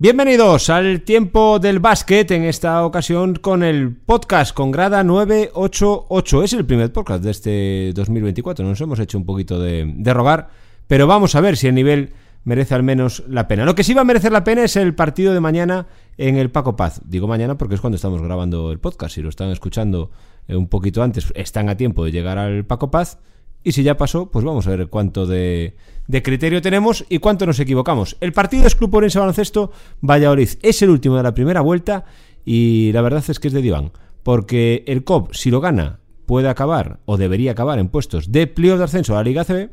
Bienvenidos al tiempo del básquet, en esta ocasión con el podcast con grada 988. Es el primer podcast de este 2024, nos hemos hecho un poquito de, rogar, pero vamos a ver si el nivel merece al menos la pena. Lo que sí va a merecer la pena es el partido de mañana en el Paco Paz. Digo mañana porque es cuando estamos grabando el podcast. Si lo están escuchando eh, un poquito antes, están a tiempo de llegar al Paco Paz. Y si ya pasó, pues vamos a ver cuánto de, criterio tenemos y cuánto nos equivocamos. El partido es Club Orense Baloncesto Valladolid. Es el último de la primera vuelta y la verdad es que es de diván. Porque el COP, si lo gana, puede acabar o debería acabar en puestos de plio de ascenso a la Liga CB.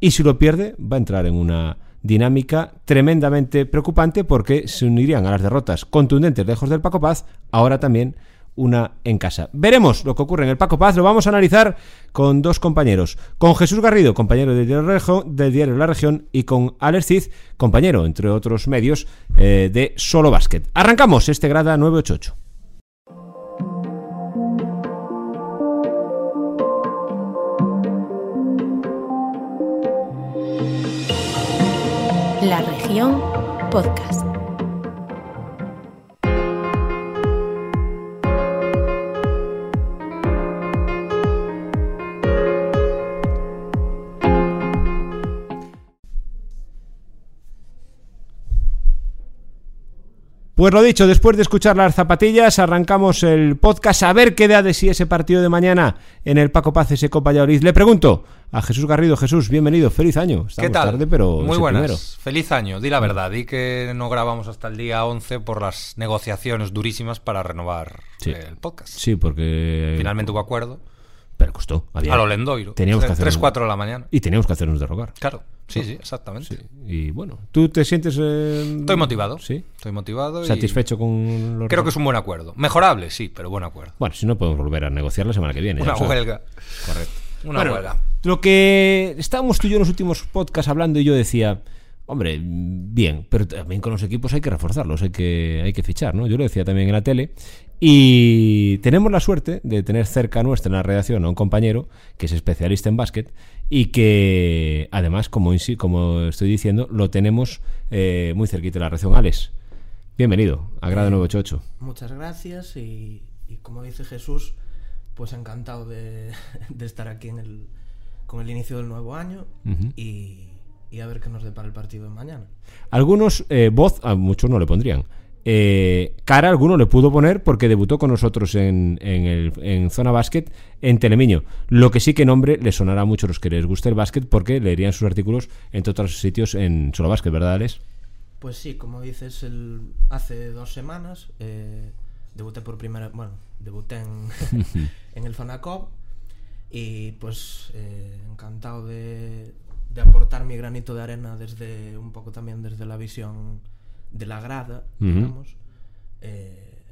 Y si lo pierde, va a entrar en una dinámica tremendamente preocupante porque se unirían a las derrotas contundentes lejos del Paco Paz, ahora también una en casa. Veremos lo que ocurre en el Paco Paz, lo vamos a analizar con dos compañeros, con Jesús Garrido, compañero del diario, diario La Región, y con Alex Cid, compañero, entre otros medios, eh, de Solo Básquet. Arrancamos este grada 988. La región podcast. Pues lo dicho, después de escuchar las zapatillas, arrancamos el podcast a ver qué da de sí ese partido de mañana en el Paco Paz ese Copa Valladolid. Le pregunto a Jesús Garrido, Jesús, bienvenido, feliz año. Estamos ¿Qué tal? Tarde, pero Muy buenas. Feliz año, di la verdad, di que no grabamos hasta el día 11 por las negociaciones durísimas para renovar sí. el podcast. Sí, porque finalmente hubo acuerdo. Pero costó. Había... A lo Lendoiro. Teníamos que hacer 3, 4 de la mañana. Y teníamos que hacernos derrogar. Claro. Sí, sí, exactamente. Sí. Y bueno, ¿tú te sientes...? Eh... Estoy motivado. Sí. Estoy motivado. ¿Satisfecho y... con los... Creo que es un buen acuerdo. Mejorable, sí, pero buen acuerdo. Bueno, si no podemos volver a negociar la semana que viene. Una huelga. Correcto. Una bueno, huelga. Lo que estábamos tú y yo en los últimos podcasts hablando y yo decía... Hombre, bien, pero también con los equipos hay que reforzarlos, hay que, hay que fichar, ¿no? Yo lo decía también en la tele. Y tenemos la suerte de tener cerca nuestra en la redacción a un compañero que es especialista en básquet y que además, como, como estoy diciendo, lo tenemos eh, muy cerquita de la redacción. Alex, bienvenido a Grado 988. Muchas gracias y, y, como dice Jesús, pues encantado de, de estar aquí en el, con el inicio del nuevo año uh -huh. y y a ver qué nos depara el partido de mañana. Algunos, eh, voz, a muchos no le pondrían. Eh, cara alguno le pudo poner porque debutó con nosotros en, en, el, en Zona Básquet en Telemiño. Lo que sí que nombre le sonará a muchos los que les guste el básquet porque leerían sus artículos en todos los sitios en Solo Básquet, ¿verdad, Alex? Pues sí, como dices, el, hace dos semanas eh, debuté por primera bueno, debuté en, en el Fanacop y pues eh, encantado de, de aportar mi granito de arena desde un poco también desde la visión de la grada, uh -huh. digamos. Eh,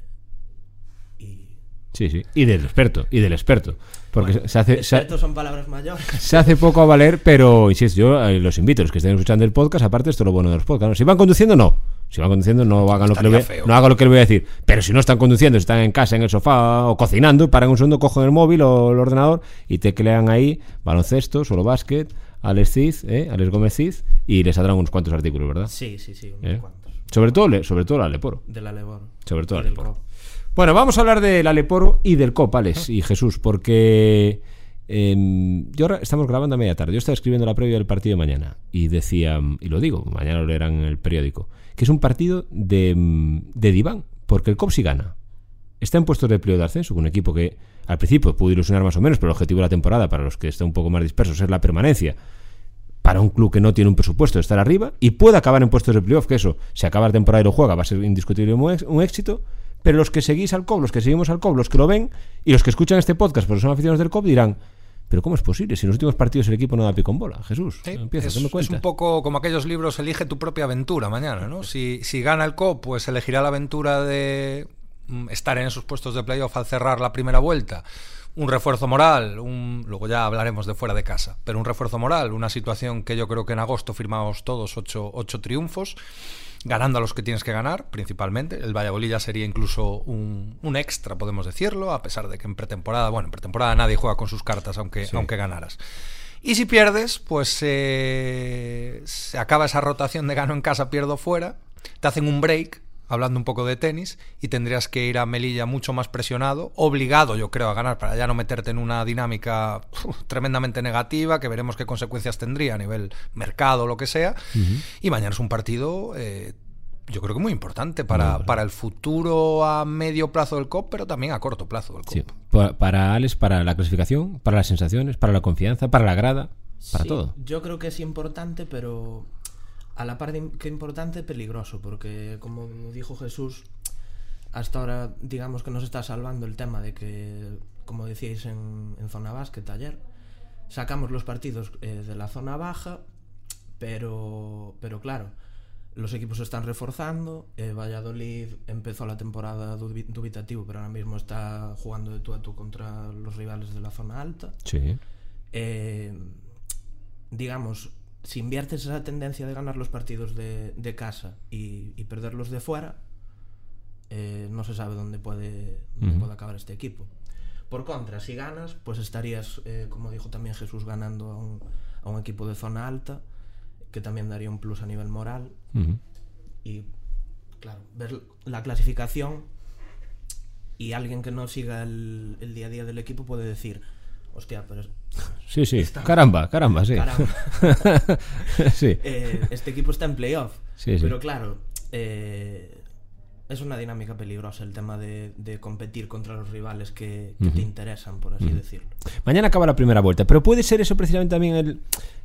y Sí, sí, y del experto, y del experto. Porque bueno, se hace. Expertos son palabras mayores. Se hace poco a valer, pero insisto, yo eh, los invito, los que estén escuchando el podcast, aparte, esto es lo bueno de los podcasts. ¿no? Si van conduciendo, no. Si van conduciendo, no hagan lo que, le voy, no hagan lo que le voy a decir. Pero si no están conduciendo, si están en casa, en el sofá o cocinando, paran un segundo, cogen el móvil o el ordenador y teclean ahí baloncesto, solo básquet, Alex Cid, ¿eh? Alex Gómez Cid, y les saldrán unos cuantos artículos, ¿verdad? Sí, sí, sí, unos ¿Eh? cuantos. Sobre todo, sobre todo la Leporo. De la Leporo. Sobre todo la Leporo. Bueno, vamos a hablar de la Leporo y del COP, Alex y Jesús, porque eh, yo ahora estamos grabando a media tarde. Yo estaba escribiendo la previa del partido de mañana y decía, y lo digo, mañana lo leerán en el periódico, que es un partido de, de diván, porque el COP sí gana. Está en puestos de periodo de ascenso, un equipo que al principio pudo ilusionar más o menos, pero el objetivo de la temporada, para los que están un poco más dispersos, es la permanencia para un club que no tiene un presupuesto de estar arriba y puede acabar en puestos de playoff, que eso, si acaba la temporada y lo juega, va a ser indiscutible un éxito. Pero los que seguís al COP, los que seguimos al COP, los que lo ven y los que escuchan este podcast porque son aficionados del COP dirán, pero ¿cómo es posible? Si en los últimos partidos el equipo no da pico en bola. Jesús, sí, empieza, es, ¿qué me es un poco como aquellos libros, elige tu propia aventura mañana, ¿no? Si, si gana el COP, pues elegirá la aventura de estar en esos puestos de playoff al cerrar la primera vuelta un refuerzo moral, un, luego ya hablaremos de fuera de casa, pero un refuerzo moral, una situación que yo creo que en agosto firmamos todos ocho, ocho triunfos, ganando a los que tienes que ganar, principalmente. El Valladolid ya sería incluso un, un, extra, podemos decirlo, a pesar de que en pretemporada, bueno, en pretemporada nadie juega con sus cartas aunque, sí. aunque ganaras. Y si pierdes, pues eh, se acaba esa rotación de gano en casa, pierdo fuera. te hacen un break hablando un poco de tenis, y tendrías que ir a Melilla mucho más presionado, obligado yo creo a ganar para ya no meterte en una dinámica tremendamente negativa, que veremos qué consecuencias tendría a nivel mercado o lo que sea, y mañana es un partido... Eh, yo creo que muy importante para, para el futuro a medio plazo del COP, pero también a corto plazo del COP. Sí. Pa- Para Alex, para la clasificación, para las sensaciones, para la confianza, para la grada, para Sí, todo. Yo creo que es importante, pero a la par de que importante, peligroso, porque como dijo Jesús, hasta ahora digamos que nos está salvando el tema de que, como decíais en, en zona básquet ayer, sacamos los partidos eh, de la zona baja, pero, pero claro, los equipos se están reforzando, eh, Valladolid empezó la temporada dubi- dubitativo, pero ahora mismo está jugando de tú a tú contra los rivales de la zona alta Sí. eh, digamos, si inviertes esa tendencia de ganar los partidos de, de casa y, y perderlos de fuera, eh, no se sabe dónde puede, dónde puede acabar este equipo. Por contra, si ganas, pues estarías, eh, como dijo también Jesús, ganando a un, a un equipo de zona alta, que también daría un plus a nivel moral. Y, claro, ver la clasificación y alguien que no siga el, el día a día del equipo puede decir, hostia, pero es- Sí, sí. Caramba, caramba, sí. Caramba. sí. eh, este equipo está en playoff. Sí, sí. Pero claro, eh, es una dinámica peligrosa el tema de, de competir contra los rivales que, que te interesan, por así decirlo. Mañana acaba la primera vuelta, pero puede ser eso precisamente también el...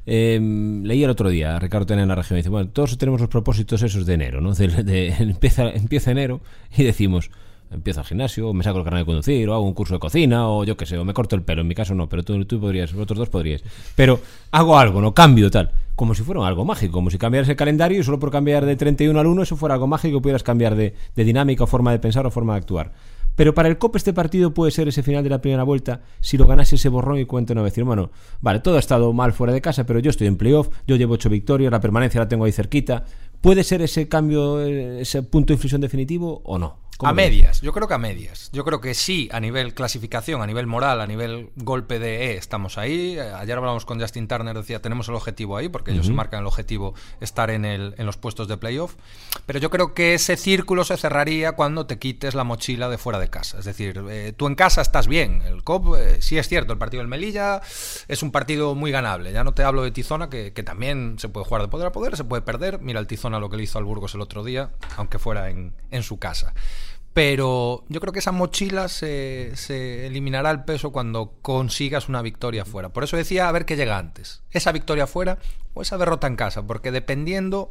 eh, leí el otro día, a Ricardo Tena en la región, dice, bueno, todos tenemos los propósitos esos de enero, ¿no? De, de- empieza, empieza enero y decimos, empiezo al gimnasio, me saco el carnet de conducir, o hago un curso de cocina, o yo qué sé, o me corto el pelo, en mi caso no, pero tú, tú podrías, vosotros dos podríais. Pero hago algo, ¿no? Cambio tal. Como si fuera algo mágico, como si cambiaras el calendario y solo por cambiar de 31 al 1 eso fuera algo mágico, pudieras cambiar de, de dinámica o forma de pensar o forma de actuar. Pero para el COP este partido puede ser ese final de la primera vuelta si lo ganase ese borrón y cuento no decir, bueno, vale, todo ha estado mal fuera de casa, pero yo estoy en playoff, yo llevo ocho victorias, la permanencia la tengo ahí cerquita. ¿Puede ser ese cambio, eh, ese punto de inflexión definitivo o no? ¿Cómo A medias, yo creo que a medias. Yo creo que sí, a nivel clasificación, a nivel moral, a nivel golpe de E, estamos ahí. Eh, Ayer hablamos con Justin Turner, decía, tenemos el objetivo ahí, porque ellos se marcan el objetivo estar en, el, en los puestos de playoff. Pero yo creo que ese círculo se cerraría cuando te quites la mochila de fuera de casa. Es decir, eh, tú en casa estás bien. El COP, eh, sí es cierto, el partido del Melilla es un partido muy ganable. Ya no te hablo de Tizona, que, que también se puede jugar de poder a poder, se puede perder. Mira el Tizona lo que le hizo al Burgos el otro día, aunque fuera en, en su casa. Pero yo creo que esa mochila se, se eliminará el peso cuando consigas una victoria fuera. Por eso decía, a ver qué llega antes. Esa victoria fuera o esa derrota en casa. Porque dependiendo,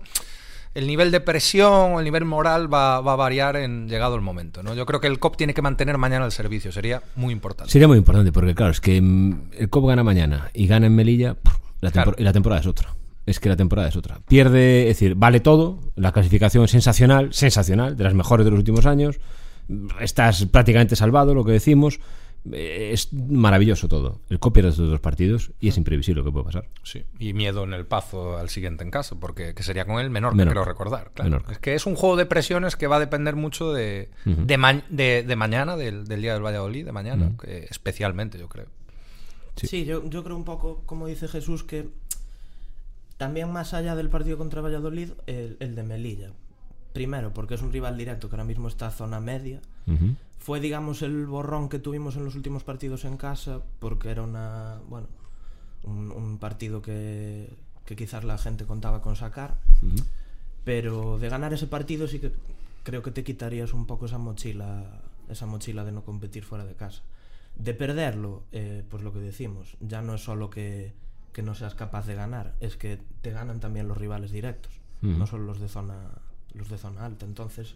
el nivel de presión o el nivel moral va, va a variar en llegado el momento. ¿no? Yo creo que el COP tiene que mantener mañana el servicio. Sería muy importante. Sería muy importante porque, claro, es que mm, el COP gana mañana y gana en Melilla la tempor- Claro. y la temporada es otra. Es que la temporada es otra. Pierde, es decir, vale todo. La clasificación es sensacional, sensacional, de las mejores de los últimos años. Estás prácticamente salvado, lo que decimos. Eh, Es maravilloso todo. El COP pierde estos dos partidos y es imprevisible lo que puede pasar. Sí, y miedo en el pazo al siguiente en casa, porque que sería con el menor, Menorca. creo recordar. claro. Es que es un juego de presiones que va a depender mucho de, de, ma- de- de mañana, del, del día del Valladolid, de mañana, que especialmente, yo creo. Sí. Sí, yo, yo creo un poco, como dice Jesús, que también más allá del partido contra Valladolid, el, el de Melilla. Primero, porque es un rival directo que ahora mismo está zona media. Fue, digamos, el borrón que tuvimos en los últimos partidos en casa, porque era una, bueno, un, un partido que, que quizás la gente contaba con sacar. Pero de ganar ese partido sí que creo que te quitarías un poco esa mochila, esa mochila de no competir fuera de casa. De perderlo, eh, pues lo que decimos, ya no es solo que, que no seas capaz de ganar, es que te ganan también los rivales directos, no solo los de zona, los de zona alta. Entonces,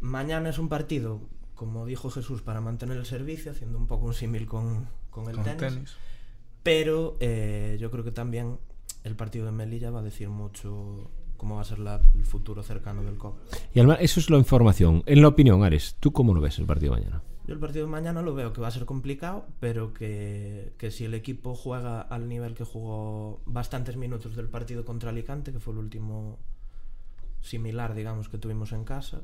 mañana es un partido, como dijo Jesús, para mantener el servicio, haciendo un poco un símil con, con el Con tenis. tenis. Pero eh, yo creo que también el partido de Melilla va a decir mucho cómo va a ser la- el futuro cercano del COP. Y además, eso es la información. En la opinión, Ares, ¿tú cómo lo ves el partido de mañana? Yo el partido de mañana lo veo que va a ser complicado, pero que, que si el equipo juega al nivel que jugó bastantes minutos del partido contra Alicante, que fue el último similar, digamos, que tuvimos en casa,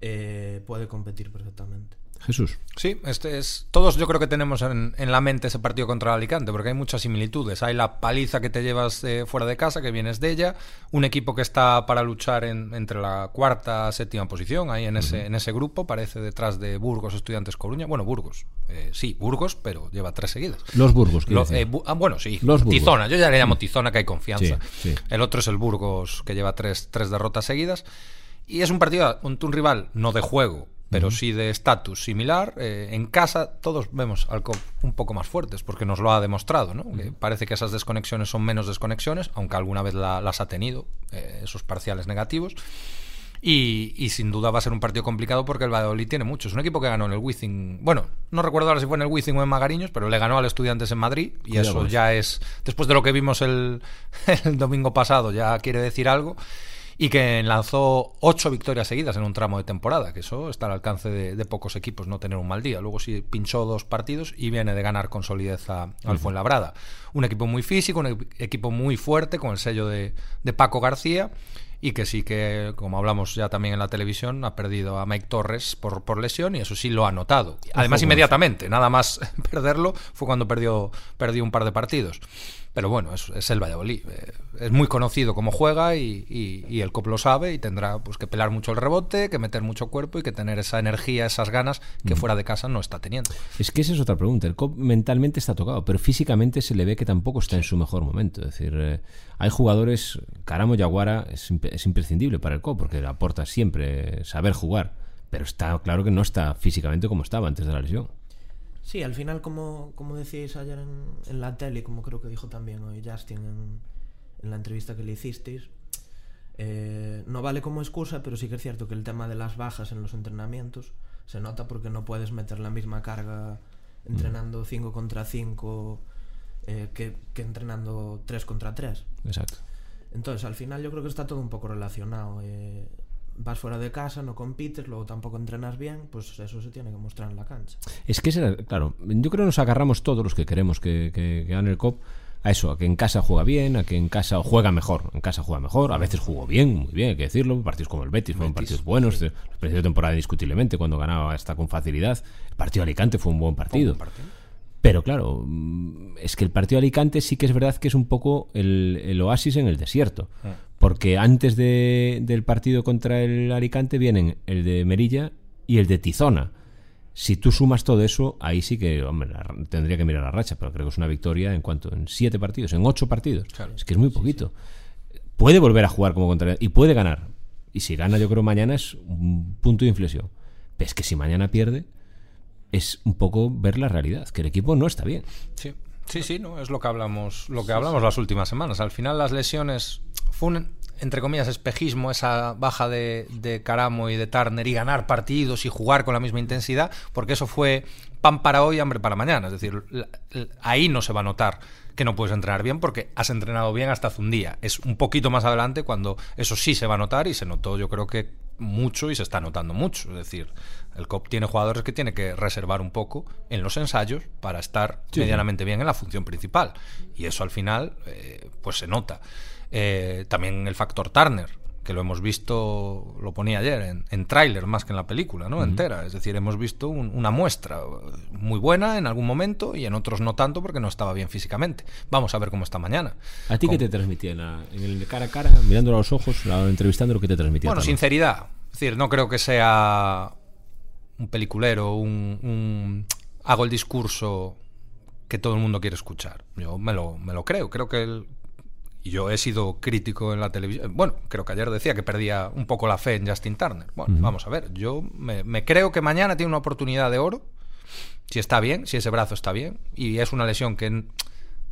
eh, puede competir perfectamente. Jesús. Sí, este es. Todos yo creo que tenemos en, en la mente ese partido contra el Alicante, porque hay muchas similitudes. Hay la paliza que te llevas eh, fuera de casa, que vienes de ella, un equipo que está para luchar en- entre la cuarta, séptima posición, ahí en ese, en ese grupo, parece detrás de Burgos, Estudiantes Coruña. Bueno, Burgos, eh, sí, Burgos, pero lleva tres seguidas. Los Burgos, Lo- eh, Bu- ah, bueno, sí. Los Burgos. Tizona. Yo ya le llamo Tizona, que hay confianza. Sí, sí. El otro es el Burgos, que lleva tres, tres derrotas seguidas. Y es un partido, un, un rival no de juego, pero sí de estatus similar. Eh, en casa todos vemos al COP un poco más fuertes, porque nos lo ha demostrado. ¿no? Que parece que esas desconexiones son menos desconexiones, aunque alguna vez la- las ha tenido, eh, esos parciales negativos. Y, y sin duda va a ser un partido complicado porque el Valladolid tiene muchos. Un equipo que ganó en el Wizzing. Bueno, no recuerdo ahora si fue en el Wizzing o en Magariños, pero le ganó al Estudiantes en Madrid. Y Cuidado eso eso. ya es. Después de lo que vimos el, el domingo pasado, ya quiere decir algo. Y que lanzó ocho victorias seguidas en un tramo de temporada, que eso está al alcance de, de pocos equipos, no tener un mal día. Luego sí pinchó dos partidos y viene de ganar con solidez a- al Fuenlabrada. Un equipo muy físico, un equi- equipo muy fuerte, con el sello de, de Paco García y que sí que, como hablamos ya también en la televisión, ha perdido a Mike Torres por, por lesión y eso sí lo ha notado. Además, inmediatamente, nada más perderlo fue cuando perdió, perdió un par de partidos. Pero bueno, es, es el Valladolid. eh, Es muy conocido cómo juega y, y- y el COP lo sabe y tendrá pues, que pelar mucho el rebote, que meter mucho cuerpo y que tener esa energía, esas ganas que fuera de casa no está teniendo. Es que esa es otra pregunta. El COP mentalmente está tocado, pero físicamente se le ve que tampoco está en su mejor momento. Es decir, eh, hay jugadores, Caramo Yaguara es, imp- es imprescindible para el COP porque aporta siempre saber jugar, pero está claro que no está físicamente como estaba antes de la lesión. Sí, al final, como, como decíais ayer en, en la tele, como creo que dijo también hoy Justin en, en la entrevista que le hicisteis, eh, no vale como excusa, pero sí que es cierto que el tema de las bajas en los entrenamientos se nota porque no puedes meter la misma carga entrenando 5 contra 5 eh, que, que entrenando 3 contra 3. Exacto. Entonces, al final yo creo que está todo un poco relacionado. eh, vas fuera de casa, no compites, luego tampoco entrenas bien, pues eso se tiene que mostrar en la cancha. Es que, ese era- claro, yo creo que nos agarramos todos los que queremos que, que, que gane el COP a eso, a que en casa juega bien, a que en casa o juega mejor, en casa juega mejor, a veces jugó bien, muy bien, hay que decirlo, partidos como el Betis fueron partidos buenos, el principio de temporada indiscutiblemente cuando ganaba hasta con facilidad, el partido de Alicante fue un buen partido. Pero claro, es que el partido de Alicante sí que es verdad que es un poco el, el oasis en el desierto. Porque antes de- del partido contra el Alicante vienen el de Merilla y el de Tizona. Si tú sumas todo eso, ahí sí que hombre, la- tendría que mirar la racha, pero creo que es una victoria en cuanto en siete partidos, en ocho partidos. Claro. Es que es muy poquito. Puede volver a jugar como contra y puede ganar. Y si gana, yo creo mañana es un punto de inflexión. Pero es que si mañana pierde, es un poco ver la realidad, que el equipo no está bien. Sí, sí, sí, ¿no? Es lo que hablamos, lo que hablamos las últimas semanas. Al final las lesiones fue un, entre comillas, espejismo, esa baja de, de Caramo y de Turner y ganar partidos y jugar con la misma intensidad, porque eso fue pan para hoy, hambre para mañana. Es decir, la- la- ahí no se va a notar que no puedes entrenar bien porque has entrenado bien hasta hace un día. Es un poquito más adelante cuando eso sí se va a notar y se notó yo creo que mucho y se está notando mucho. Es decir, el COP tiene jugadores que tiene que reservar un poco en los ensayos para estar Sí, medianamente bien en la función principal. Y eso al final eh, pues se nota. Eh, también el factor Turner, que lo hemos visto, lo ponía ayer, en, en tráiler más que en la película, ¿no? Entera. Es decir, hemos visto un- una muestra muy buena en algún momento y en otros no tanto porque no estaba bien físicamente. Vamos a ver cómo está mañana. ¿A ti Con- qué te transmitía en, la- en el cara a cara, mirándolo a los ojos, la- entrevistándolo, qué te transmitía? Bueno, sinceridad. Es decir, no creo que sea un peliculero, un, un- hago el discurso que todo el mundo quiere escuchar. Yo me lo, me lo creo. Creo que el- yo he sido crítico en la televisión. Bueno, creo que ayer decía que perdía un poco la fe en Justin Turner. Bueno, vamos a ver. Yo me, me creo que mañana tiene una oportunidad de oro. Si está bien, si ese brazo está bien. Y es una lesión que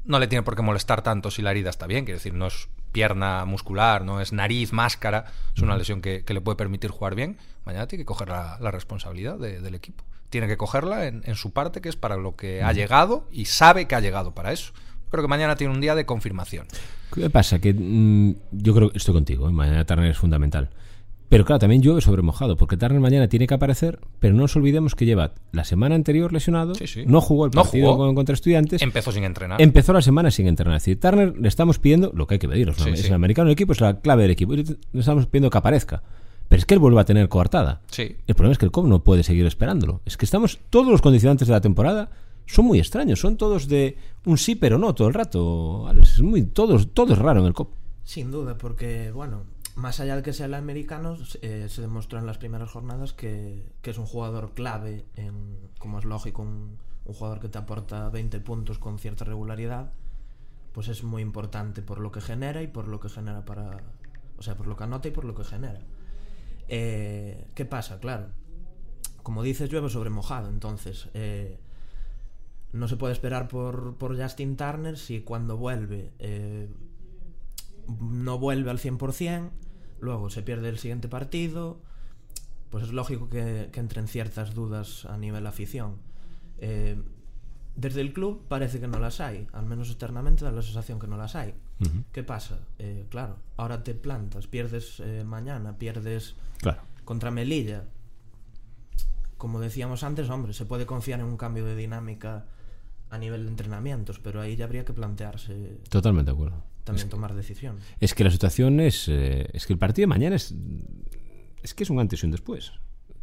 no le tiene por qué molestar tanto si la herida está bien. Quiero decir, no es pierna muscular, no es nariz, máscara. Es una lesión que, que le puede permitir jugar bien. Mañana tiene que coger la, la responsabilidad de- del equipo. Tiene que cogerla en, en su parte, que es para lo que ha llegado y sabe que ha llegado para eso. Creo que mañana tiene un día de confirmación. ¿Qué pasa? Que mm, yo creo que estoy contigo, ¿eh? mañana Turner es fundamental. Pero claro, también llueve sobre mojado, porque Turner mañana tiene que aparecer, pero no nos olvidemos que lleva la semana anterior lesionado, Sí, sí. no jugó el No partido jugó. contra estudiantes, Empezó sin entrenar. empezó la semana sin entrenar. Es decir, Turner le estamos pidiendo lo que hay que pedir, es, Sí, es sí. el americano del equipo, es la clave del equipo, y le estamos pidiendo que aparezca. Pero es que él vuelve a tener coartada. Sí. El problema es que el COP no puede seguir esperándolo. Es que estamos. Todos los condicionantes de la temporada son muy extraños. Son todos de un sí, pero no todo el rato. Alex. Es muy, todo, todo es raro en el COP. Sin duda, porque, bueno, más allá de que sea el americano, eh, se demostró en las primeras jornadas que, que es un jugador clave, en, como es lógico, un, jugador que te aporta 20 puntos con cierta regularidad, pues es muy importante por lo que genera y por lo que genera para... O sea, por lo que anota y por lo que genera. Eh, ¿Qué pasa? Claro, como dices, llueve sobre mojado, entonces... Eh, no se puede esperar por, por Justin Turner si cuando vuelve eh, no vuelve al 100%, luego se pierde el siguiente partido, pues es lógico que, que entren ciertas dudas a nivel afición. Eh, desde el club parece que no las hay, al menos externamente da la sensación que no las hay. ¿Qué pasa? Eh, claro, ahora te plantas, pierdes eh, mañana, pierdes Claro. contra Melilla. Como decíamos antes, hombre, se puede confiar en un cambio de dinámica a nivel de entrenamientos, pero ahí ya habría que plantearse Totalmente de acuerdo. También tomar decisiones. Es que la situación es. eh, es que el partido de mañana es. Es que es un antes y un después.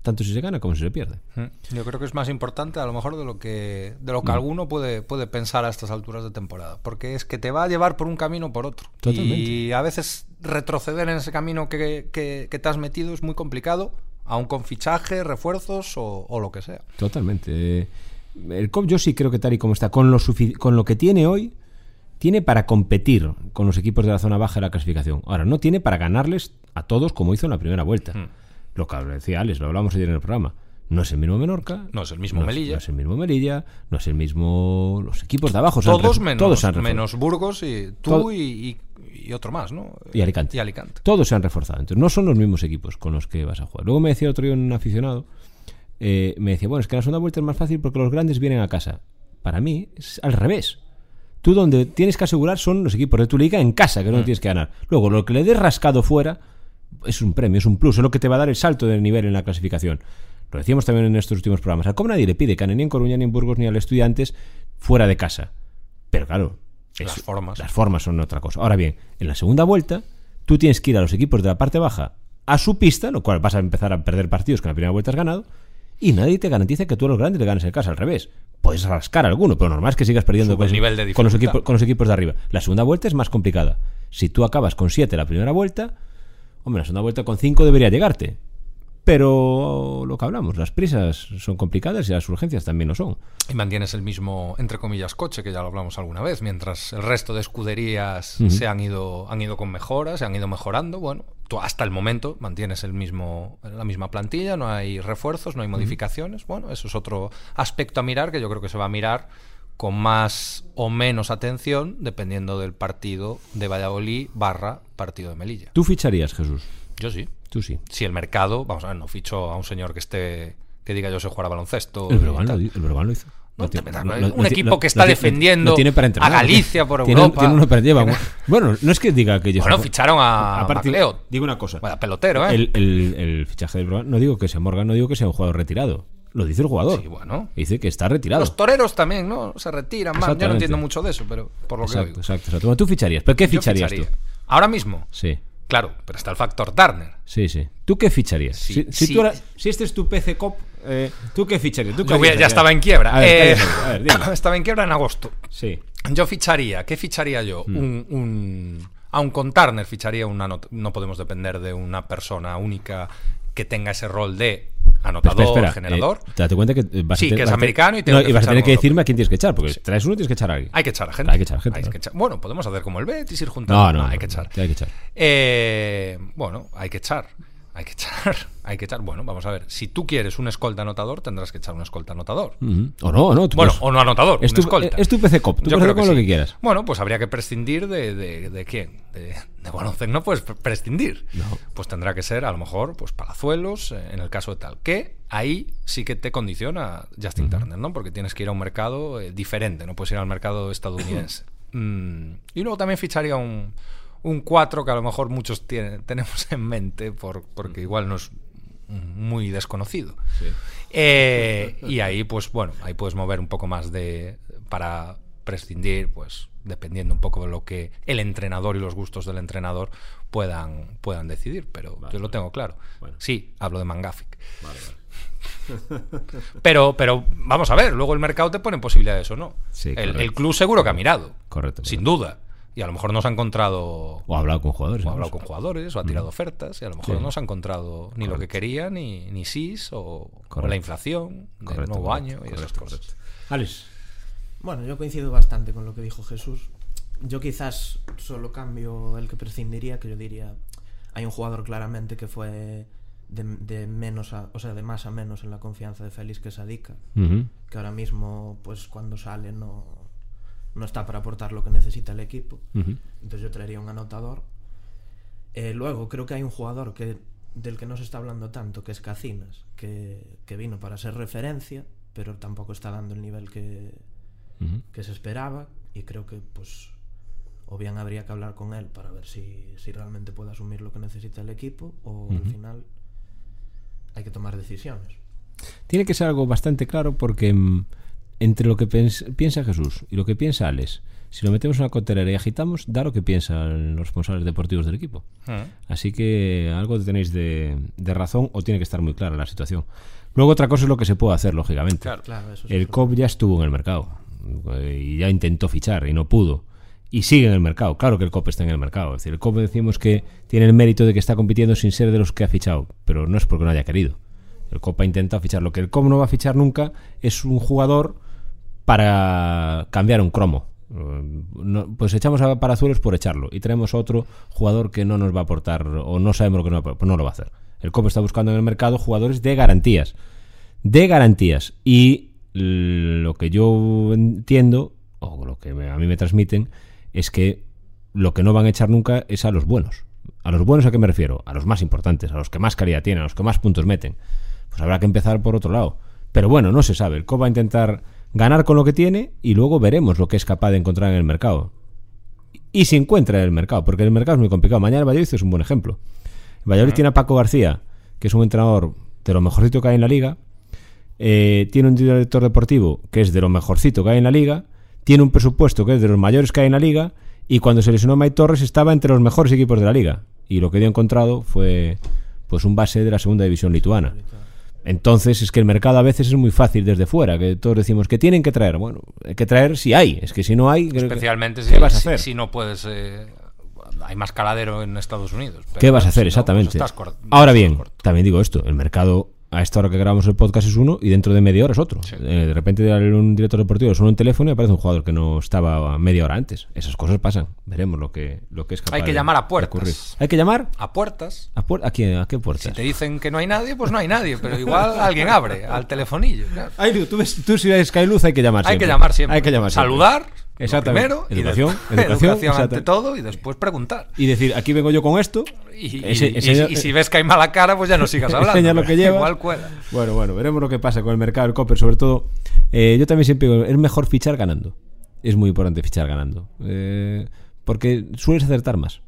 Tanto si se gana como si se pierde. Mm. Yo creo que es más importante a lo mejor de lo que de lo que alguno puede, puede pensar a estas alturas de temporada, porque es que te va a llevar por un camino o por otro. Totalmente. Y a veces retroceder en ese camino que, que- que te has metido es muy complicado, aun con fichaje, refuerzos o, o lo que sea. Totalmente. Eh, El COP yo sí creo que tal y como está, con lo, con lo que tiene hoy, tiene para competir con los equipos de la zona baja de la clasificación. Ahora, no tiene para ganarles a todos como hizo en la primera vuelta. Hmm. Lo que decía Alex, lo hablamos ayer en el programa. No es el mismo Menorca. No es el mismo no Melilla. No es el mismo Melilla. No es el mismo... Los equipos de abajo. Todos menos, todos se han menos Burgos y tú Todo- y, y- y otro más, ¿no? Y Alicante. Y Alicante. Todos se han reforzado. Entonces, no son los mismos equipos con los que vas a jugar. Luego me decía otro día un aficionado, eh, me decía, bueno, es que la segunda vuelta es más fácil porque los grandes vienen a casa. Para mí es al revés. Tú donde tienes que asegurar son los equipos de tu liga en casa, que no tienes que ganar. Luego, lo que le des rascado fuera es un premio, es un plus, es lo que te va a dar el salto de nivel en la clasificación. Lo decíamos también en estos últimos programas. Al COP nadie le pide que ni en Coruña, ni en Burgos, ni a los estudiantes fuera de casa. Pero claro, Las formas. Las formas son otra cosa. Ahora bien, en la segunda vuelta, tú tienes que ir a los equipos de la parte baja a su pista, lo cual vas a empezar a perder partidos que en la primera vuelta has ganado, y nadie te garantiza que tú a los grandes le ganes en casa, al revés. Puedes rascar alguno, pero normal es que sigas perdiendo el con, nivel de con los equipos, con los equipos de arriba. La segunda vuelta es más complicada. Si tú acabas con 7 la primera vuelta, hombre, la segunda vuelta con 5 debería llegarte. Pero lo que hablamos, las prisas son complicadas y las urgencias también lo son. Y mantienes el mismo, entre comillas, coche, que ya lo hablamos alguna vez, mientras el resto de escuderías se han ido, han ido con mejoras, se han ido mejorando. Bueno, tú hasta el momento mantienes el mismo, la misma plantilla, no hay refuerzos, no hay modificaciones. Bueno, eso es otro aspecto a mirar que yo creo que se va a mirar con más o menos atención dependiendo del partido de Valladolid barra partido de Melilla. ¿Tú ficharías, Jesús? Yo sí. Tú sí. Si el mercado, vamos a ver, no ficho a un señor que esté que diga yo sé jugar a baloncesto. El y Breogán lo, el lo hizo. No te ¿no? Un equipo que está defendiendo tiene para entrenar, a Galicia por tiene- Europa. tiene uno para- lleva bueno, no es que diga que yo Bueno, ficharon a Aparte, MacLeod. Digo una cosa. Vaya pelotero, ¿eh? El, el- el fichaje del Breogán, no digo que sea Morgan, no digo que sea un jugador retirado. Lo dice el jugador. Sí, bueno. Dice que está retirado. Los toreros también, ¿no? Se retiran más. Yo no entiendo mucho de eso, pero por lo que oigo. exacto, exacto. Bueno, tú ficharías. ¿Pero qué ficharías ficharía. tú? Ahora mismo, Sí, claro, pero está el factor Turner. sí, sí. ¿Tú qué ficharías? Sí, si, si sí. tú si este es tu PC Cop, eh, ¿tú qué ficharías? ¿Tú qué Yo voy a- ya estaba en quiebra. A ver, Eh, cállate, a ver, dime. estaba en quiebra en agosto. Sí. Yo ficharía, ¿qué ficharía yo? Mm. Un, un- aun con Turner ficharía una no podemos depender de una persona única que tenga ese rol de anotador, espera, espera, generador. eh, date cuenta que eh, vas Sí, a tener- que es americano y no, que y vas a tener que decirme a quién tienes que echar, porque traes uno tienes que echar a alguien. Hay que echar a gente. Hay que echar gente, Hay ¿no? que echar- Bueno, podemos hacer como el Betis, ir juntando. No, no, hay que echar. hay que echar. Eh, bueno, hay que echar. Hay que echar. Hay que echar. Bueno, vamos a ver. Si tú quieres un escolta anotador, tendrás que echar un escolta anotador. O no, o no. Bueno, puedes- o no anotador, es un tu, escolta. es tu PC Cop. Tú Yo creo que lo sí. que quieras. Bueno, pues habría que prescindir de, de, de quién. De, de no puedes pre- prescindir. No. Pues tendrá que ser, a lo mejor, pues Palazuelos, eh, en el caso de tal. Que ahí sí que te condiciona Justin Turner, ¿no? Porque tienes que ir a un mercado eh, diferente, no puedes ir al mercado estadounidense. Mm, y luego también ficharía un, un 4 que a lo mejor muchos tienen, tenemos en mente, por, porque igual no es muy desconocido. Eh, y ahí, pues bueno, ahí puedes mover un poco más de. para prescindir, pues dependiendo un poco de lo que el entrenador y los gustos del entrenador puedan, puedan decidir. Pero yo lo tengo claro. Bueno. Sí, hablo de Mangafic. Pero, pero vamos a ver, luego el mercado te pone posibilidades o no. Sí, el, el club seguro que ha mirado. Correcto, Sin correcto. duda. Y a lo mejor no se ha encontrado O ha hablado con jugadores. o ha hablado con jugadores, o ha tirado ofertas, y a lo mejor Sí. no se ha encontrado ni lo que quería, ni, ni SIS, o, o la inflación del Correcto, nuevo correcto, año y esas cosas. correcto. Alex. Bueno, yo coincido bastante con lo que dijo Jesús. Yo quizás solo cambio el que prescindiría, que yo diría, hay un jugador claramente que fue de, de menos a, o sea, de más a menos en la confianza de Félix que Sadica, Ujú. que ahora mismo, pues cuando sale no, no está para aportar lo que necesita el equipo. Entonces yo traería un anotador. Eh, luego creo que hay un jugador que del que no se está hablando tanto, que es Cacinas, que, que vino para ser referencia, pero tampoco está dando el nivel que, que se esperaba y creo que pues o bien habría que hablar con él para ver si, si realmente puede asumir lo que necesita el equipo o al final hay que tomar decisiones. Tiene que ser algo bastante claro porque mm, entre lo que piensa Jesús y lo que piensa Alex, si lo metemos en una cottelera y agitamos, da lo que piensan los responsables deportivos del equipo. Mm. Así que algo tenéis de, de razón o tiene que estar muy clara la situación. Luego otra cosa es lo que se puede hacer, lógicamente. Claro. Claro, eso El COP ya estuvo en el mercado eh, y ya intentó fichar y no pudo. Y sigue en el mercado. Claro que el COP está en el mercado. Es decir, el COP decimos que tiene el mérito de que está compitiendo sin ser de los que ha fichado, pero no es porque no haya querido. El COP ha intentado fichar. Lo que el COP no va a fichar nunca es un jugador para cambiar un cromo. Eh, pues echamos a Parazuelos por echarlo y traemos otro jugador que no nos va a aportar o no sabemos lo que no, va a- pues no lo va a hacer. El COP está buscando en el mercado jugadores de garantías de garantías. Y lo que yo entiendo, o lo que a mí me transmiten, es que lo que no van a echar nunca es a los buenos. ¿A los buenos a qué me refiero? A los más importantes, a los que más calidad tienen, a los que más puntos meten. Pues habrá que empezar por otro lado. Pero bueno, no se sabe. El COP va a intentar ganar con lo que tiene y luego veremos lo que es capaz de encontrar en el mercado. Y si encuentra en el mercado, porque el mercado es muy complicado. Mañana el Valladolid es un buen ejemplo. El Valladolid tiene a Paco García, que es un entrenador de lo mejorcito que hay en la liga, eh, tiene un director deportivo que es de lo mejorcito que hay en la liga, tiene un presupuesto que es de los mayores que hay en la liga, y cuando se lesionó Mike Torres estaba entre los mejores equipos de la liga. Y lo que dio encontrado fue pues un base de la segunda división lituana. Entonces es que el mercado a veces es muy fácil desde fuera, que todos decimos que tienen que traer. Bueno, hay que traer si hay, es que si no hay... que- Especialmente ¿Qué si, vas a hacer? si no puedes. eh, hay más caladero en Estados Unidos. pero ¿Qué vas a hacer si no, pues exactamente? estás Ahora bien, también digo esto, el mercado a esta hora que grabamos el podcast es uno y dentro de media hora es otro. Sí. Eh, de repente un director deportivo suena un teléfono y aparece un jugador que no estaba media hora antes. Esas cosas pasan. Veremos lo que, lo que es capaz Hay que de- llamar a puertas. Hay que llamar A puertas. a, puer- ¿a, quién- a qué Si puertas. te dicen que no hay nadie, pues no hay nadie. Pero igual alguien abre al telefonillo. claro. Ay, tú, ves, tú si ves Skyluz hay que llamar Hay que llamar siempre. Hay que llamar siempre. Saludar. Lo Exactamente. Primero. y Educación, después- educación, ante todo y después preguntar. Y decir, aquí vengo yo con esto. Y, y- Ese- y- y si ves que hay mala cara, pues ya no sigas hablando. Enseña lo que llevas. Igual cuela. Bueno, bueno, veremos lo que pasa con el mercado del Copper. Sobre todo, eh, yo también siempre digo, es mejor fichar ganando. Es muy importante fichar ganando. Eh, porque sueles acertar más.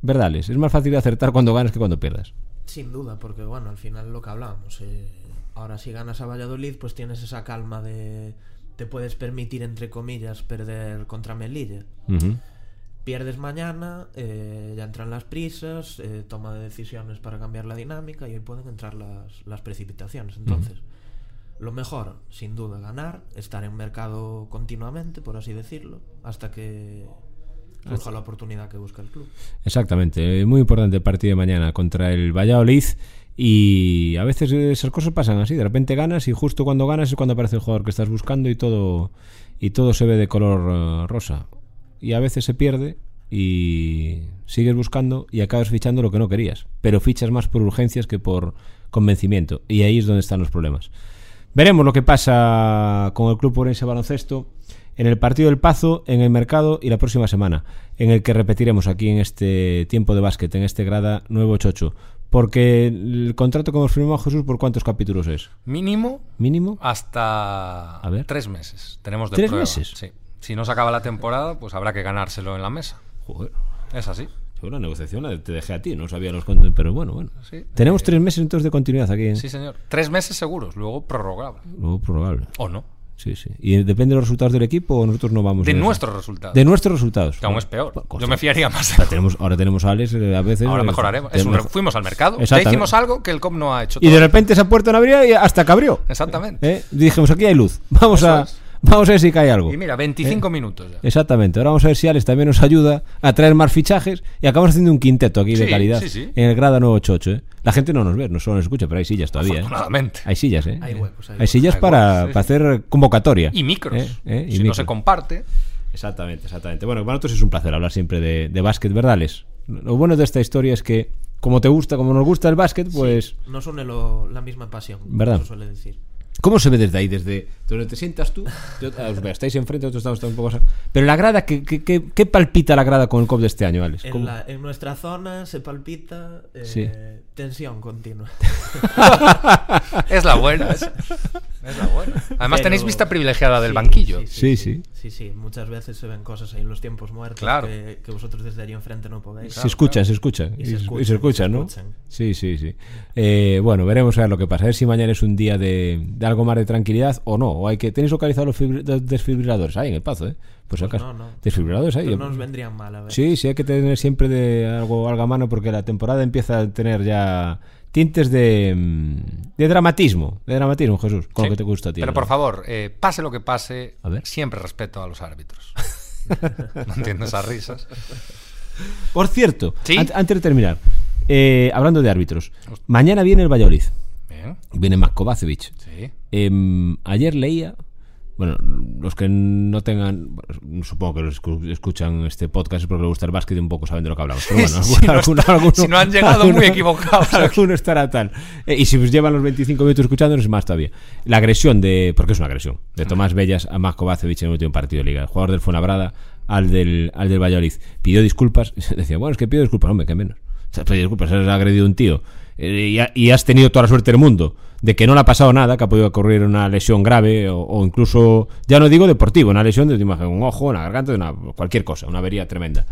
¿Verdad? Es más fácil acertar cuando ganas que cuando pierdas. Sin duda, porque bueno, al final lo que hablábamos, eh, ahora si ganas a Valladolid, pues tienes esa calma de te puedes permitir entre comillas perder contra Melilla. Pierdes mañana, eh, ya entran las prisas, eh, toma de decisiones para cambiar la dinámica y ahí pueden entrar las, las precipitaciones. Entonces, lo mejor, sin duda, ganar, estar en mercado continuamente, por así decirlo, hasta que surja la oportunidad que busca el club. Exactamente. Muy importante el partido de mañana contra el Valladolid. Y a veces esas cosas pasan así. De repente ganas y justo cuando ganas es cuando aparece el jugador que estás buscando y todo, y todo se ve de color eh, rosa. Y a veces se pierde y sigues buscando y acabas fichando lo que no querías. Pero fichas más por urgencias que por convencimiento. Y ahí es donde están los problemas. Veremos lo que pasa con el Club Orense Baloncesto en el partido del Pazo, en el mercado y la próxima semana, en el que repetiremos aquí en este tiempo de básquet, en este grada 988. Porque el contrato que hemos firmado Jesús, ¿por cuántos capítulos es? Mínimo ¿Mínimo? hasta A ver. tres meses. Tenemos de ¿Tres prueba. meses? Sí. Si no se acaba la temporada, pues habrá que ganárselo en la mesa. Joder, Es así. yo la negociación la te dejé a ti, no sabía los contentos, pero bueno, bueno. Sí. Tenemos tres meses entonces de continuidad aquí. ¿eh? Sí, señor. Tres meses seguros, luego prorrogable. Luego prorrogable. O no. Sí, sí. ¿Y depende de los resultados del equipo o nosotros no vamos De nuestros resultados. De nuestros resultados. que aún es peor. Bueno, Yo me fiaría más. Ahora tenemos, ahora tenemos a Alex eh, a veces. Ahora eh, mejoraremos. Es un- tenemos- fuimos al mercado. Ya hicimos algo que el COP no ha hecho. Y de repente esa puerta no abría y hasta que abrió. Exactamente. ¿Eh? Dijimos, aquí hay luz. Vamos Eso a, es. Vamos a ver si cae algo. Y mira, 25 minutos ya. Exactamente. Ahora vamos a ver si Alex también nos ayuda a traer más fichajes y acabamos haciendo un quinteto aquí de calidad sí, sí. en el grada 988. ¿eh? La gente no nos ve, no solo nos escucha, pero hay sillas todavía. ¿eh? Afortunadamente. Hay sillas, ¿eh? Hay huecos, hay Hay huecos. sillas Hay para, huecos, para hacer convocatoria. Y micros. ¿Eh? ¿Eh? Y si no se comparte. Exactamente, exactamente. Bueno, para nosotros es un placer hablar siempre de, de básquet, ¿verdad, Alex? Lo bueno de esta historia es que, como te gusta, como nos gusta el básquet, pues... Nos une lo- la misma pasión. ¿Verdad? Se suele decir. ¿Cómo se ve desde ahí? Desde donde te sientas tú, os veo, estáis enfrente, nosotros estamos un poco... Pero la grada, ¿qué, qué, qué- qué palpita la grada con el COP de este año, Alex? En, la- en nuestra zona se palpita eh, Sí. tensión continua. Es la buena. Es, es la buena. Además, Pero- tenéis vista privilegiada del Sí, banquillo. Sí, sí. Sí, sí. Muchas veces se ven cosas ahí en los tiempos muertos Claro. que, que vosotros desde allí enfrente no podéis. se escucha, se escucha. Y Y se se, escuchan, y se escucha, se ¿no? escuchan. Sí, sí, sí. Eh, bueno, veremos a ver lo que pasa. A ver si mañana es un día de, de algo más de tranquilidad o no. O hay que tenéis localizados los fibri- los desfibriladores ahí en el pazo, ¿eh? Pues, Pues acaso. no, no. Desfibriladores ahí. Pero no nos vendrían mal a ver. Sí, sí, hay que tener siempre de algo, algo a mano porque la temporada empieza a tener ya tintes de, mm, de dramatismo. De dramatismo, Jesús, con Sí. lo que te gusta a ti. Pero por favor, eh, pase lo que pase, A ver. siempre respeto a los árbitros. no entiendo esas risas. Por cierto, Sí. ant- antes de terminar, eh, hablando de árbitros, mañana viene el Valladolid. Bien, Viene Marko Kovacevic. sí. Em, ayer leía, bueno, los que no tengan, supongo que los escu- escuchan este podcast es porque les gusta el básquet y un poco saben de lo que hablamos. Pero bueno, Si alguno- no alguno- está- alguno- si no han llegado muy equivocados. Alguno estará tal. Eh, y si os llevan los 25 minutos escuchándonos, más todavía. La agresión de, porque es una agresión, de Tomás Bellas a Marco Kovacevic en el último partido de liga. El jugador del Fuenlabrada al del, al del Valladolid. Pidió disculpas. Decía, bueno, es que pido disculpas, hombre, que menos. O sea, pedir disculpas, has agredido a un tío. Eh, y, ha- y has tenido toda la suerte del mundo de que no le ha pasado nada, que ha podido ocurrir una lesión grave o, o incluso, ya no digo deportivo, una lesión de un ojo, una garganta, una, cualquier cosa, una avería tremenda.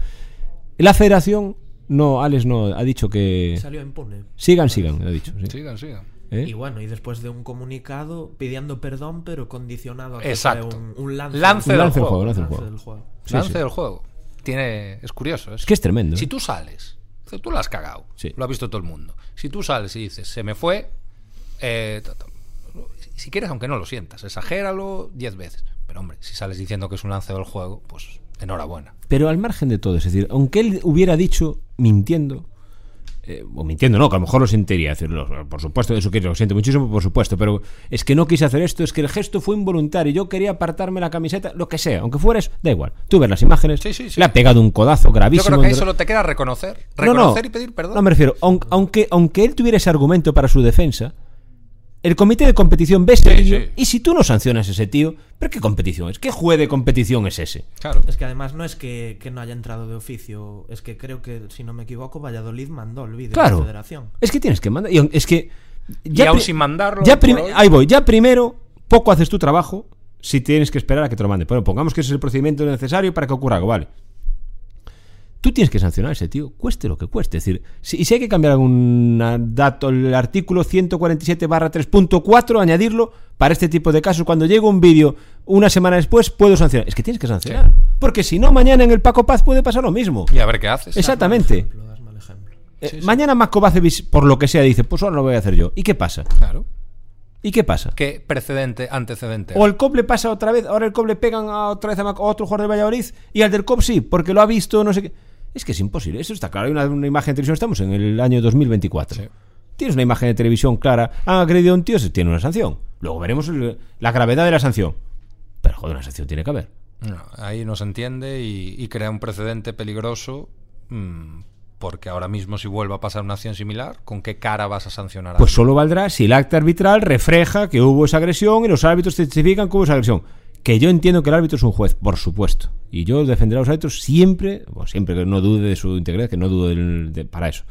La federación, no, Alex no, ha dicho que... Salió impune. Sigan, sigan, ha dicho. sí. Sigan, sigan. ¿Eh? Y bueno, y después de un comunicado pidiendo perdón, pero condicionado a que Exacto. un, un lance, Lance Un del lance del juego. juego, lance del lance juego. del juego. Sí, Lance sí. del juego. Tiene, es curioso. Es que es tremendo. Si ¿eh? tú sales, tú lo has cagado, Sí. lo ha visto todo el mundo. Si tú sales y dices, se me fue, eh, si quieres, aunque no lo sientas, exagéralo 10 veces. Pero hombre, si sales diciendo que es un lance del juego, pues enhorabuena. Pero al margen de todo, es decir, aunque él hubiera dicho mintiendo, eh, o mintiendo, no, que a lo mejor lo sentiría, por supuesto, eso que lo siento muchísimo, por supuesto, pero es que no quise hacer esto, es que el gesto fue involuntario, yo quería apartarme la camiseta, lo que sea, aunque fuera eso, da igual. Tú ves las imágenes, Sí, sí, sí. le ha pegado un codazo Yo gravísimo. creo que ahí solo te queda reconocer. No, Reconocer no, y pedir perdón. No me refiero, aun- aunque, aunque él tuviera ese argumento para su defensa, el comité de competición ve ese Sí, sí. y si tú no sancionas a ese tío, ¿pero qué competición es? ¿Qué juego de competición es ese? Claro. Es que además no es que, que no haya entrado de oficio, es que creo que, si no me equivoco, Valladolid mandó el vídeo a Claro. la federación. Es que tienes que mandar. y Es que. Y aun pri- sin mandarlo, Ya ahí voy. Ya primero, poco haces tu trabajo si tienes que esperar a que te lo manden. Bueno, pongamos que ese es el procedimiento necesario para que ocurra algo, vale. Tú tienes que sancionar a ese tío, cueste lo que cueste. Es decir, si, y si hay que cambiar algún ah, dato, el artículo 147 barra 3.4, añadirlo para este tipo de casos. Cuando llega un vídeo una semana después, puedo sancionar. Es que tienes que sancionar. Porque si no, mañana en el Paco Paz puede pasar lo mismo. Y a ver qué haces. Exactamente. Ejemplo, das mal ejemplo. Eh, Mañana Marco por lo que sea, dice, pues ahora lo voy a hacer yo. ¿Y qué pasa? Claro. ¿Y qué pasa? ¿Qué precedente, antecedente? O el COP le pasa otra vez, ahora el COP le pegan a otra vez a Mac- a otro jugador de Valladolid y al del COP sí, porque lo ha visto, no sé qué. Es que es imposible, eso está claro. Hay una, una imagen de televisión, estamos en el año 2024. Sí. Tienes una imagen de televisión clara, han agredido a un tío, se tiene una sanción. Luego veremos el- la gravedad de la sanción. Pero joder, una sanción tiene que haber. No, ahí no se entiende y, y crea un precedente peligroso. mm, porque ahora mismo, si vuelve a pasar una acción similar, ¿con qué cara vas a sancionar a Pues alguien? solo valdrá si el acta arbitral refleja que hubo esa agresión y los árbitros testifican que hubo esa agresión. Que yo entiendo que el árbitro es un juez, por supuesto. Y yo defenderé a los árbitros siempre, bueno, siempre que no dude de su integridad, que no dude para eso.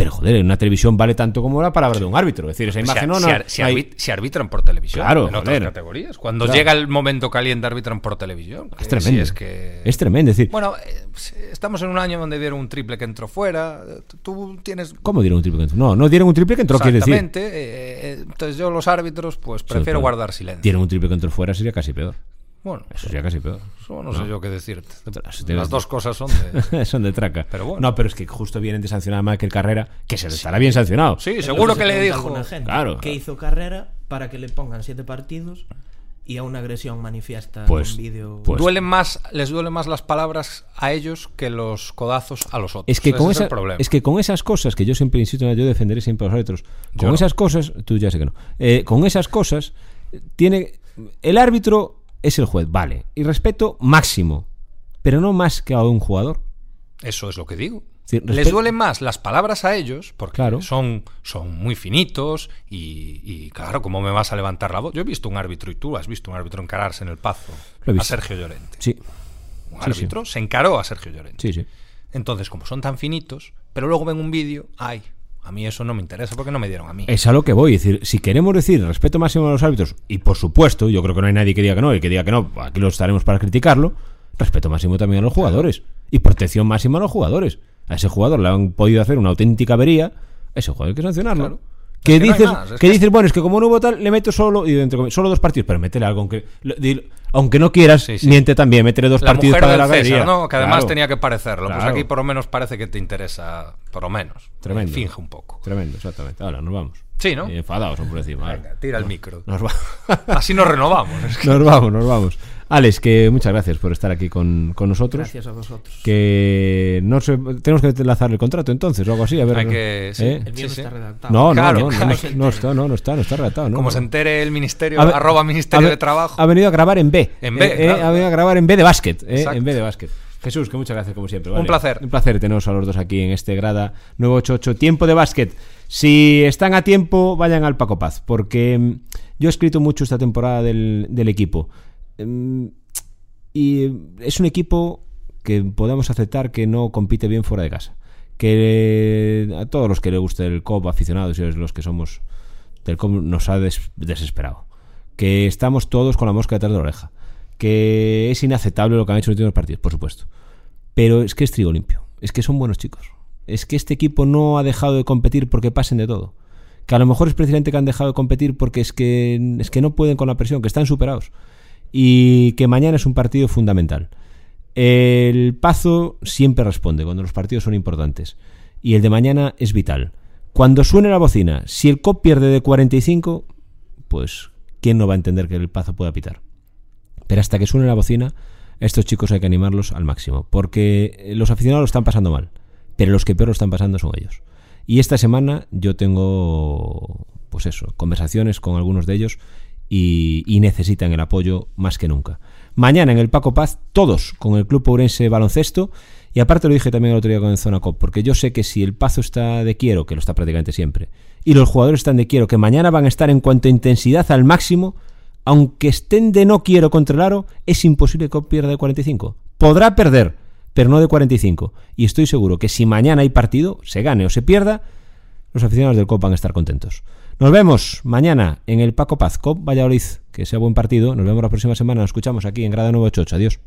Pero joder, en una televisión vale tanto como la palabra de un árbitro. Es decir, esa imagen no, si no, ar- hay- si arbitran por televisión Claro, en otras categorías. Cuando Claro. llega el momento caliente arbitran por televisión. es tremendo. sí, es que... Es tremendo. Es decir, Bueno, eh, estamos en un año donde dieron un triple que entró fuera. Tú tienes ¿cómo dieron un triple que entró? No, no dieron un triple que entró, quiere decir. Exactamente. eh, eh, entonces yo los árbitros pues prefiero guardar silencio. Dieron un triple que entró fuera sería casi peor. Bueno, Eso sería casi peor. eso no, sé yo qué decirte. Las dos cosas son de... Son de traca. Pero bueno. No, pero es que justo vienen de sancionar a Michael Carrera, que se le estará bien sancionado. Sí, seguro que le dijo... gente Claro. que hizo carrera para que le pongan siete partidos y a una agresión manifiesta Pues- en vídeo. pues- Duelen más, les duelen más las palabras a ellos que los codazos a los otros. Es que, Ese con es esa- es que con esas cosas, que yo siempre insisto, yo defenderé siempre a los árbitros, con Yo no. esas cosas, tú ya sé que no, eh, con esas cosas, tiene el árbitro es el juez, vale, y respeto máximo, pero no más que a un jugador. Eso es lo que digo. Sí, Les duelen más las palabras a ellos, porque Claro. son, son muy finitos y, y, claro, ¿cómo me vas a levantar la voz? Yo he visto un árbitro y tú has visto un árbitro encararse en el pazo a. Sergio Llorente. Sí, Un sí, árbitro se encaró a Sergio Llorente. sí, sí. Entonces, como son tan finitos, pero luego ven un vídeo, ay, a mí eso no me interesa porque no me dieron a mí. Es a lo que voy. Es decir, si queremos decir respeto máximo a los árbitros, y por supuesto, yo creo que no hay nadie que diga que no, y que diga que no, aquí lo estaremos para criticarlo, respeto máximo también a los jugadores. Y protección máxima a los jugadores. A ese jugador le han podido hacer una auténtica avería, a ese jugador hay que sancionarlo. Claro. Que no dices, más, es que que- dices, bueno, es que como no hubo tal, le meto solo, y dentro, solo dos partidos, pero métele algo, aunque, aunque no quieras, Sí, sí. miente también, métele dos la partidos mujer para del la César, galería. ¿no? Que además Claro. tenía que parecerlo. Pues Claro. aquí por lo menos parece que te interesa, por lo menos. Tremendo. Finge un poco. Tremendo, exactamente. Ahora, nos vamos. Sí, ¿no? Eh, enfadados, por encima. Venga, tira el micro. Nos va. Así nos renovamos. es que- Nos vamos, nos vamos. Alex, que muchas gracias por estar aquí con, con nosotros. Gracias a vosotros. Que no sé, tenemos que enlazar el contrato entonces o algo así. A ver, Hay que- sí. ¿eh? El mío Sí, sí. está redactado. No, no, Claro, no, no, claro. no, no está, no, no está, no está redactado. no, Como no. se entere el ministerio, arroba Ministerio de Trabajo. Ha venido a grabar en B. En B, Eh, eh, claro. Ha venido a grabar en B de básquet. eh, en B de básquet. Jesús, que muchas gracias como siempre. Un placer. Un placer teneros a los dos aquí en este grada 988. Tiempo de básquet. Si están a tiempo, vayan al Paco Paz, porque mm, yo he escrito mucho esta temporada del, del equipo. Mm, Y es un equipo que podemos aceptar que no compite bien fuera de casa. Que a todos los que le guste el COP, aficionados y los que somos del COP, nos ha des- desesperado. Que estamos todos con la mosca detrás de la oreja. Que es inaceptable lo que han hecho en los últimos partidos, por supuesto. Pero es que es trigo limpio. Es que son buenos chicos. Es que este equipo no ha dejado de competir porque pasen de todo. Que a lo mejor es precisamente que han dejado de competir porque es que, es que no pueden con la presión, que están superados. Y que mañana es un partido fundamental. El Pazo siempre responde cuando los partidos son importantes. Y el de mañana es vital. Cuando suene la bocina, si el COP pierde de 45, pues ¿quién no va a entender que el Pazo pueda pitar? Pero hasta que suene la bocina, estos chicos hay que animarlos al máximo. Porque los aficionados lo están pasando mal. Pero los que peor lo están pasando son ellos. Y esta semana yo tengo, pues eso, conversaciones con algunos de ellos y, necesitan el apoyo más que nunca. Mañana en el Paco Paz, todos con el Club Ourense Baloncesto. Y aparte lo dije también el otro día con el Zona Cop, porque yo sé que si el Pazo está de quiero, que lo está prácticamente siempre, y los jugadores están de quiero, que mañana van a estar en cuanto a intensidad al máximo, aunque estén de no quiero contra el aro, es imposible que pierda de 45. Podrá perder, pero no de 45. Y estoy seguro que si mañana hay partido, se gane o se pierda, los aficionados del COP van a estar contentos. Nos vemos mañana en el Paco Paz, COP Valladolid. Que sea buen partido. Nos vemos la próxima semana. Nos escuchamos aquí en Grada 988. Adiós.